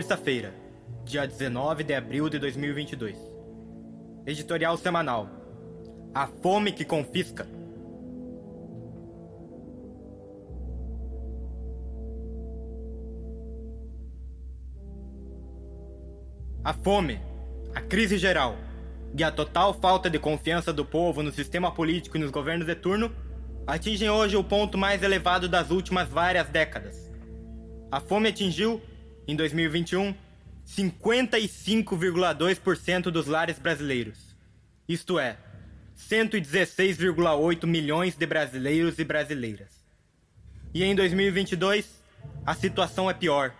Terça-feira, dia 19 de abril de 2022. Editorial semanal. A fome que confisca. A fome, a crise geral e a total falta de confiança do povo no sistema político e nos governos de turno atingem hoje o ponto mais elevado das últimas várias décadas. A fome atingiu em 2021, 55,2% dos lares brasileiros. Isto é, 116,8 milhões de brasileiros e brasileiras. E em 2022, a situação é pior,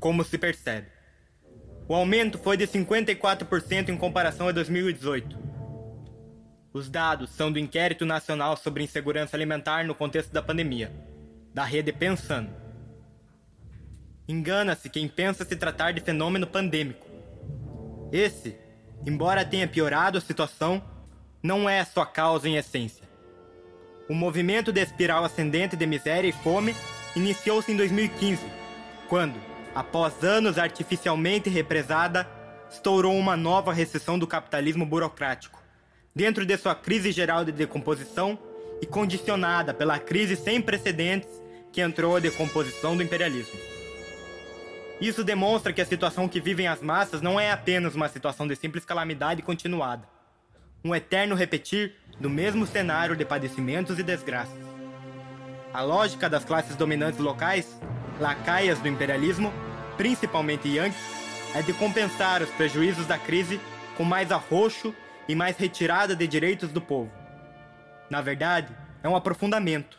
como se percebe. O aumento foi de 54% em comparação a 2018. Os dados são do Inquérito Nacional sobre Insegurança Alimentar no contexto da pandemia, da rede Pensando. Engana-se quem pensa se tratar de fenômeno pandêmico. Esse, embora tenha piorado a situação, não é sua causa em essência. O movimento de espiral ascendente de miséria e fome iniciou-se em 2015, quando, após anos artificialmente represada, estourou uma nova recessão do capitalismo burocrático, dentro de sua crise geral de decomposição e condicionada pela crise sem precedentes que entrou a decomposição do imperialismo. Isso demonstra que a situação que vivem as massas não é apenas uma situação de simples calamidade continuada, um eterno repetir do mesmo cenário de padecimentos e desgraças. A lógica das classes dominantes locais, lacaias do imperialismo, principalmente Yankees, é de compensar os prejuízos da crise com mais arroxo e mais retirada de direitos do povo. Na verdade, é um aprofundamento.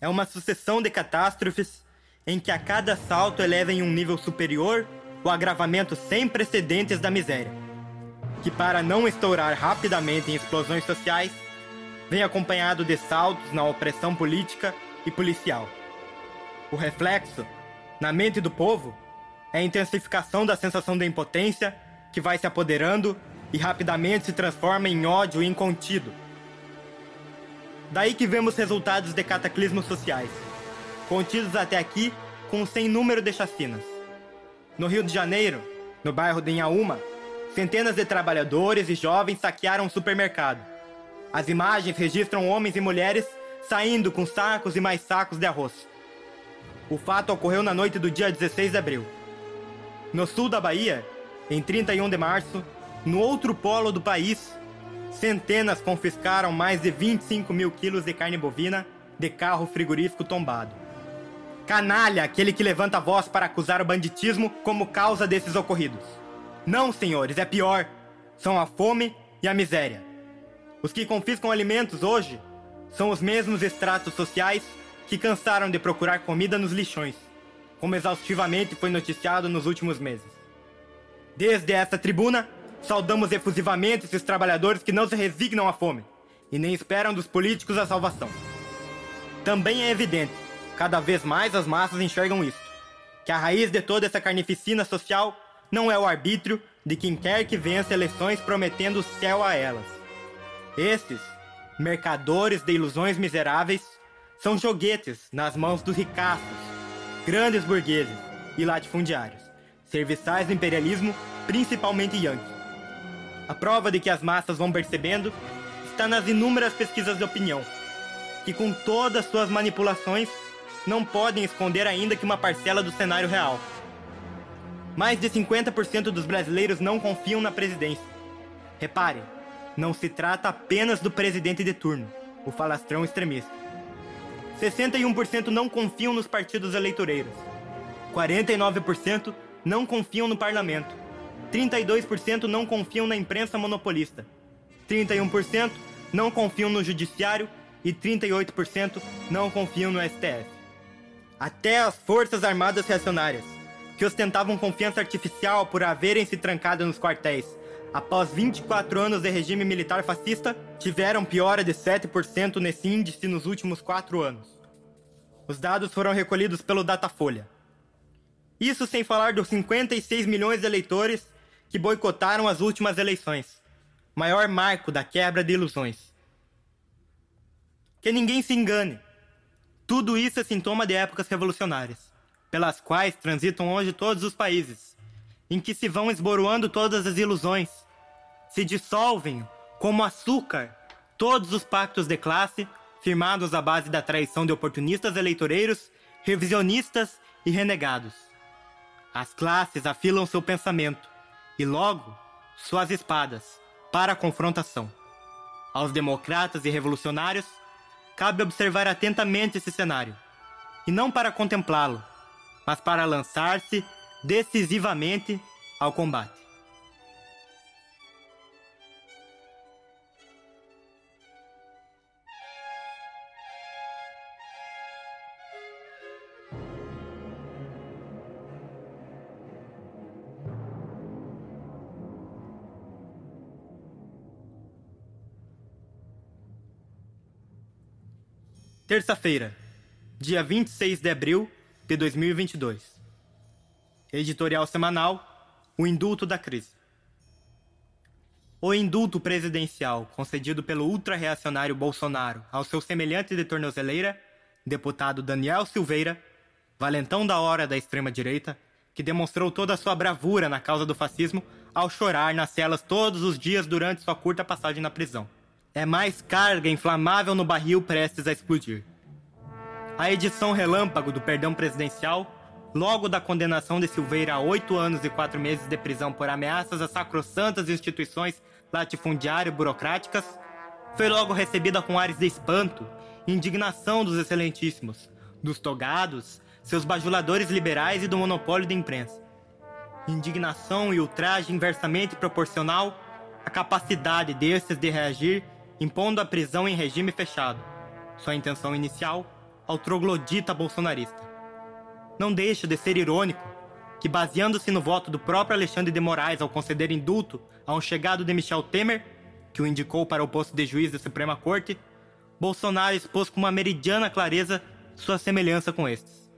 É uma sucessão de catástrofes em que a cada salto eleva em um nível superior o agravamento sem precedentes da miséria, que para não estourar rapidamente em explosões sociais, vem acompanhado de saltos na opressão política e policial. O reflexo, na mente do povo, é a intensificação da sensação de impotência que vai se apoderando e rapidamente se transforma em ódio incontido. Daí que vemos resultados de cataclismos sociais contidos até aqui com sem número de chacinas. No Rio de Janeiro, no bairro de Inhaúma, centenas de trabalhadores e jovens saquearam um supermercado. As imagens registram homens e mulheres saindo com sacos e mais sacos de arroz. O fato ocorreu na noite do dia 16 de abril. No sul da Bahia, em 31 de março, no outro polo do país, centenas confiscaram mais de 25 mil quilos de carne bovina de carro frigorífico tombado. Canalha, aquele que levanta a voz para acusar o banditismo como causa desses ocorridos. Não, senhores, é pior. São a fome e a miséria. Os que confiscam alimentos hoje são os mesmos estratos sociais que cansaram de procurar comida nos lixões, como exaustivamente foi noticiado nos últimos meses. Desde esta tribuna, saudamos efusivamente esses trabalhadores que não se resignam à fome e nem esperam dos políticos a salvação. Também é evidente Cada vez mais as massas enxergam isto: que a raiz de toda essa carnificina social não é o arbítrio de quem quer que vença eleições prometendo o céu a elas. Estes, mercadores de ilusões miseráveis, são joguetes nas mãos dos ricaços, grandes burgueses e latifundiários, serviçais do imperialismo, principalmente Yankee. A prova de que as massas vão percebendo está nas inúmeras pesquisas de opinião, que, com todas suas manipulações, não podem esconder ainda que uma parcela do cenário real. Mais de 50% dos brasileiros não confiam na presidência. Repare, não se trata apenas do presidente de turno, o falastrão extremista. 61% não confiam nos partidos eleitoreiros. 49% não confiam no parlamento. 32% não confiam na imprensa monopolista. 31% não confiam no judiciário e 38% não confiam no STF. Até as Forças Armadas Reacionárias, que ostentavam confiança artificial por haverem se trancado nos quartéis após 24 anos de regime militar fascista, tiveram piora de 7% nesse índice nos últimos quatro anos. Os dados foram recolhidos pelo Datafolha. Isso sem falar dos 56 milhões de eleitores que boicotaram as últimas eleições, maior marco da quebra de ilusões. Que ninguém se engane. Tudo isso é sintoma de épocas revolucionárias, pelas quais transitam hoje todos os países, em que se vão esboroando todas as ilusões, se dissolvem como açúcar todos os pactos de classe firmados à base da traição de oportunistas eleitoreiros, revisionistas e renegados. As classes afilam seu pensamento e logo suas espadas para a confrontação. Aos democratas e revolucionários cabe observar atentamente esse cenário, e não para contemplá-lo, mas para lançar-se decisivamente ao combate. Terça-feira, dia 26 de abril de 2022. Editorial semanal: O Indulto da Crise. O indulto presidencial concedido pelo ultra-reacionário Bolsonaro ao seu semelhante de tornozeleira, deputado Daniel Silveira, valentão da hora da extrema-direita, que demonstrou toda a sua bravura na causa do fascismo ao chorar nas celas todos os dias durante sua curta passagem na prisão é mais carga inflamável no barril prestes a explodir. A edição relâmpago do perdão presidencial, logo da condenação de Silveira a oito anos e quatro meses de prisão por ameaças a sacrossantas instituições latifundiário-burocráticas, foi logo recebida com ares de espanto e indignação dos excelentíssimos, dos togados, seus bajuladores liberais e do monopólio da imprensa. Indignação e ultraje inversamente proporcional à capacidade destes de reagir impondo a prisão em regime fechado. Sua intenção inicial, ao troglodita bolsonarista. Não deixa de ser irônico que, baseando-se no voto do próprio Alexandre de Moraes ao conceder indulto a um chegado de Michel Temer, que o indicou para o posto de juiz da Suprema Corte, Bolsonaro expôs com uma meridiana clareza sua semelhança com estes.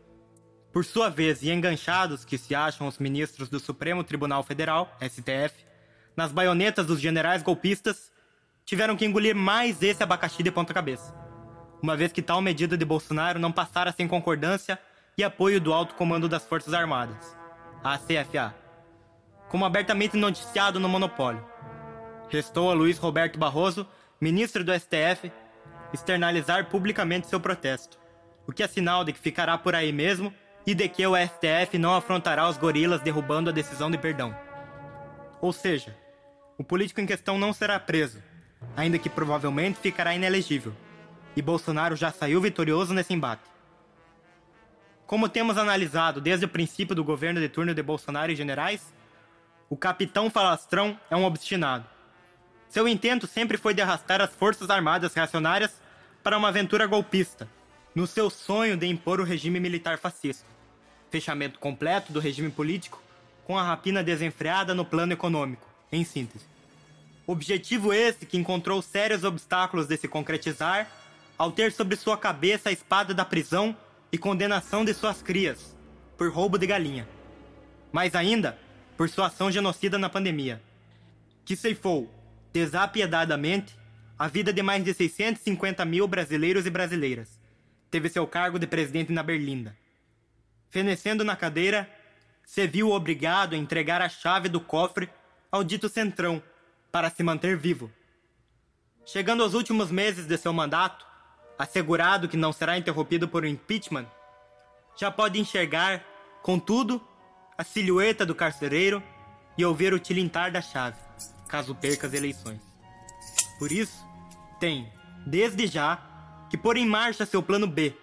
Por sua vez, e enganchados que se acham os ministros do Supremo Tribunal Federal, STF, nas baionetas dos generais golpistas, tiveram que engolir mais esse abacaxi de ponta cabeça, uma vez que tal medida de Bolsonaro não passara sem concordância e apoio do alto comando das Forças Armadas, a CFA, como abertamente noticiado no monopólio. Restou a Luiz Roberto Barroso, ministro do STF, externalizar publicamente seu protesto, o que é sinal de que ficará por aí mesmo e de que o STF não afrontará os gorilas derrubando a decisão de perdão. Ou seja, o político em questão não será preso, ainda que provavelmente ficará inelegível, e Bolsonaro já saiu vitorioso nesse embate. Como temos analisado desde o princípio do governo de turno de Bolsonaro e generais, o capitão falastrão é um obstinado. Seu intento sempre foi de arrastar as forças armadas reacionárias para uma aventura golpista, no seu sonho de impor o regime militar fascista. Fechamento completo do regime político com a rapina desenfreada no plano econômico, em síntese. Objetivo esse que encontrou sérios obstáculos de se concretizar ao ter sobre sua cabeça a espada da prisão e condenação de suas crias, por roubo de galinha. Mais ainda, por sua ação genocida na pandemia, que ceifou, desapiedadamente, a vida de mais de 650 mil brasileiros e brasileiras. Teve seu cargo de presidente na Berlinda. Fenecendo na cadeira, se viu obrigado a entregar a chave do cofre ao dito centrão, para se manter vivo. Chegando aos últimos meses de seu mandato, assegurado que não será interrompido por um impeachment, já pode enxergar, contudo, a silhueta do carcereiro e ouvir o tilintar da chave, caso perca as eleições. Por isso, tem, desde já, que pôr em marcha seu plano B,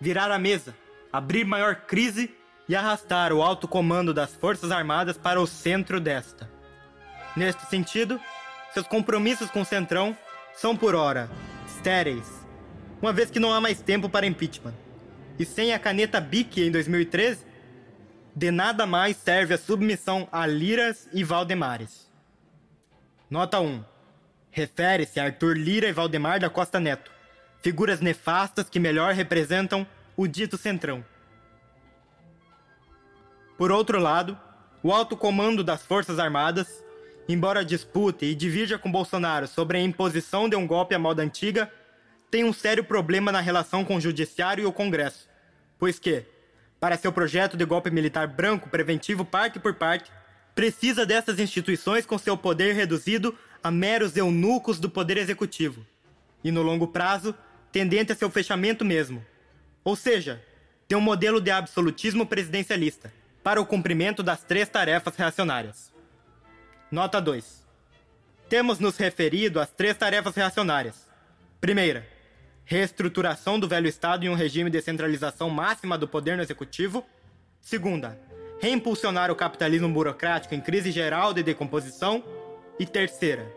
virar a mesa, abrir maior crise e arrastar o alto comando das Forças Armadas para o centro desta. Neste sentido, seus compromissos com o Centrão são por hora estéreis, uma vez que não há mais tempo para impeachment. E sem a caneta BIC em 2013, de nada mais serve a submissão a Liras e Valdemares. Nota 1. Refere-se a Arthur Lira e Valdemar da Costa Neto, figuras nefastas que melhor representam o dito centrão. Por outro lado, o alto comando das Forças Armadas, embora dispute e divida com Bolsonaro sobre a imposição de um golpe à moda antiga, tem um sério problema na relação com o Judiciário e o Congresso, pois que, para seu projeto de golpe militar branco preventivo parte por parte, precisa dessas instituições com seu poder reduzido a meros eunucos do poder executivo, e no longo prazo, tendente a seu fechamento mesmo. Ou seja, tem um modelo de absolutismo presidencialista para o cumprimento das três tarefas reacionárias. Nota 2. Temos nos referido às três tarefas reacionárias. Primeira, reestruturação do velho Estado em um regime de centralização máxima do poder no executivo. Segunda, reimpulsionar o capitalismo burocrático em crise geral de decomposição. E terceira,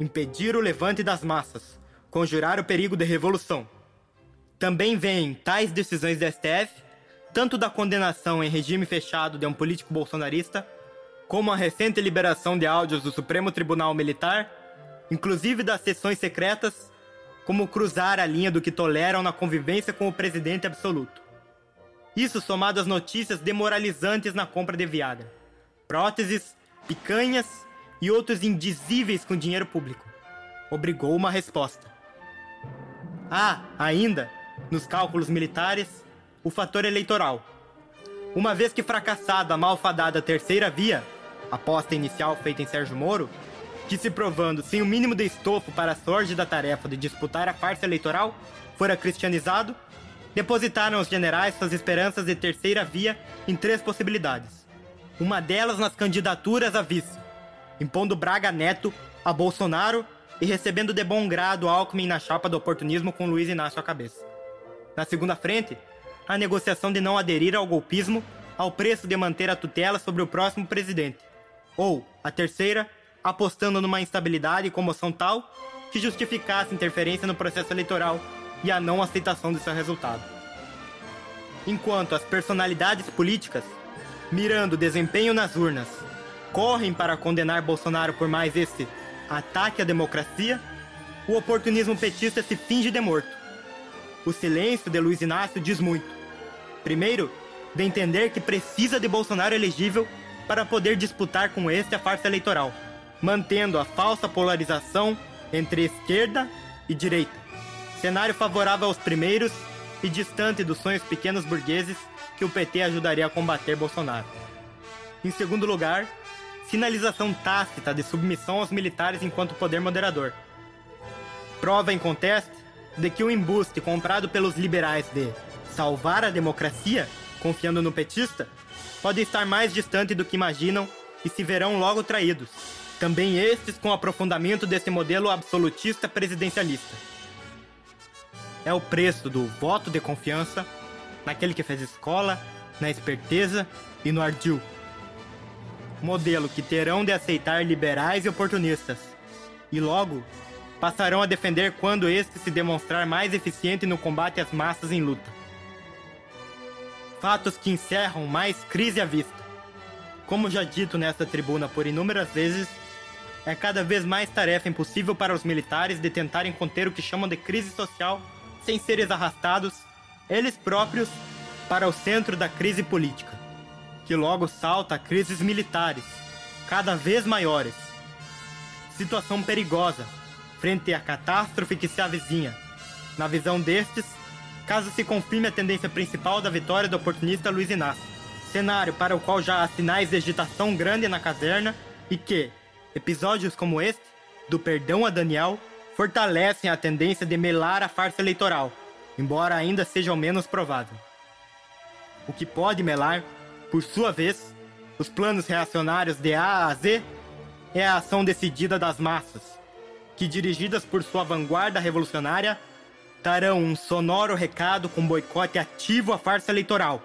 impedir o levante das massas, conjurar o perigo de revolução. Também vêm tais decisões do STF, tanto da condenação em regime fechado de um político bolsonarista, como a recente liberação de áudios do Supremo Tribunal Militar, inclusive das sessões secretas como cruzar a linha do que toleram na convivência com o presidente absoluto. Isso somado às notícias demoralizantes na compra de Viagra, próteses, picanhas e outros indizíveis com dinheiro público, obrigou uma resposta. Há, ah, ainda, nos cálculos militares, o fator eleitoral. Uma vez que fracassada a malfadada terceira via, aposta inicial feita em Sérgio Moro, que se provando sem o mínimo de estofo para a sorte da tarefa de disputar a farsa eleitoral, fora cristianizado, depositaram os generais suas esperanças de terceira via em três possibilidades. Uma delas nas candidaturas a vice, impondo Braga Neto a Bolsonaro e recebendo de bom grado Alckmin na chapa do oportunismo com Luiz Inácio à cabeça. Na segunda frente, a negociação de não aderir ao golpismo ao preço de manter a tutela sobre o próximo presidente. Ou, a terceira, apostando numa instabilidade e comoção tal que justificasse interferência no processo eleitoral e a não aceitação de seu resultado. Enquanto as personalidades políticas, mirando desempenho nas urnas, correm para condenar Bolsonaro por mais esse ataque à democracia, o oportunismo petista se finge de morto. O silêncio de Luiz Inácio diz muito. Primeiro, de entender que precisa de Bolsonaro elegível para poder disputar com este a farsa eleitoral mantendo a falsa polarização entre esquerda e direita. Cenário favorável aos primeiros e distante dos sonhos pequenos burgueses que o PT ajudaria a combater Bolsonaro. Em segundo lugar, sinalização tácita de submissão aos militares enquanto poder moderador. Prova em conteste de que o embuste comprado pelos liberais de salvar a democracia, confiando no petista, pode estar mais distante do que imaginam e se verão logo traídos, também estes com aprofundamento desse modelo absolutista presidencialista. É o preço do voto de confiança naquele que fez escola, na esperteza e no ardil. Modelo que terão de aceitar liberais e oportunistas, e logo passarão a defender quando este se demonstrar mais eficiente no combate às massas em luta. Fatos que encerram mais crise à vista. Como já dito nesta tribuna por inúmeras vezes, é cada vez mais tarefa impossível para os militares de tentarem conter o que chamam de crise social sem seres arrastados, eles próprios, para o centro da crise política, que logo salta a crises militares, cada vez maiores. Situação perigosa, frente à catástrofe que se avizinha. Na visão destes, caso se confirme a tendência principal da vitória do oportunista Luiz Inácio, cenário para o qual já há sinais de agitação grande na caserna e que, Episódios como este, do Perdão a Daniel, fortalecem a tendência de melar a farsa eleitoral, embora ainda seja o menos provável. O que pode melar, por sua vez, os planos reacionários de A a Z é a ação decidida das massas, que, dirigidas por sua vanguarda revolucionária, darão um sonoro recado com boicote ativo à farsa eleitoral.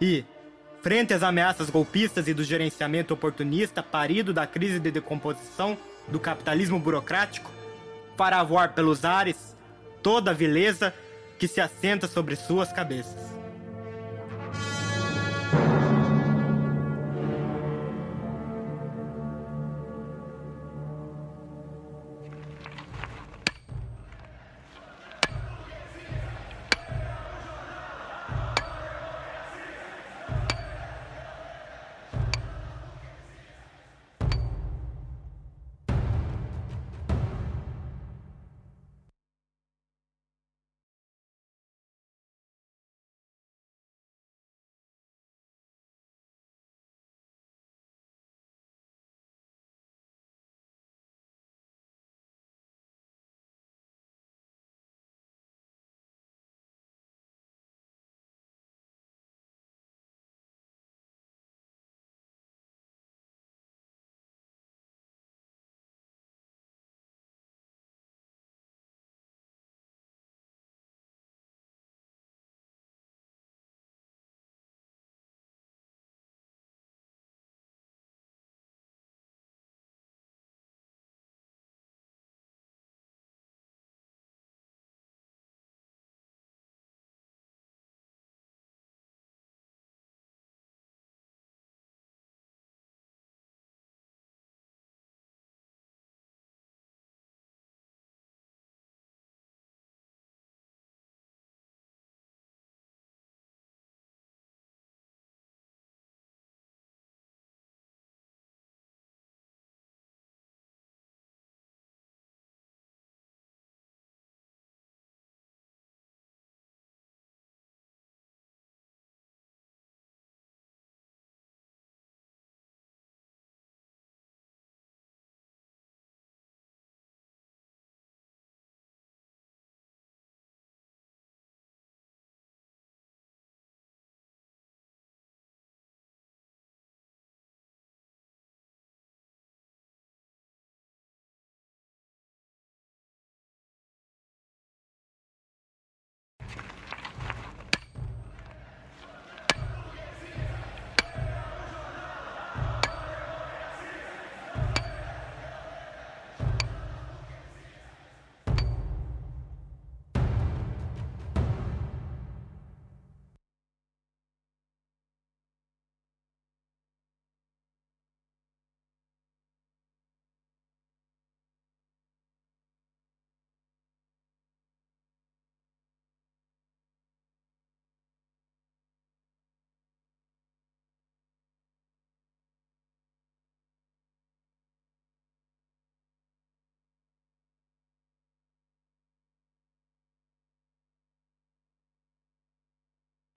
E, frente às ameaças golpistas e do gerenciamento oportunista parido da crise de decomposição do capitalismo burocrático, fará voar pelos ares toda a vileza que se assenta sobre suas cabeças.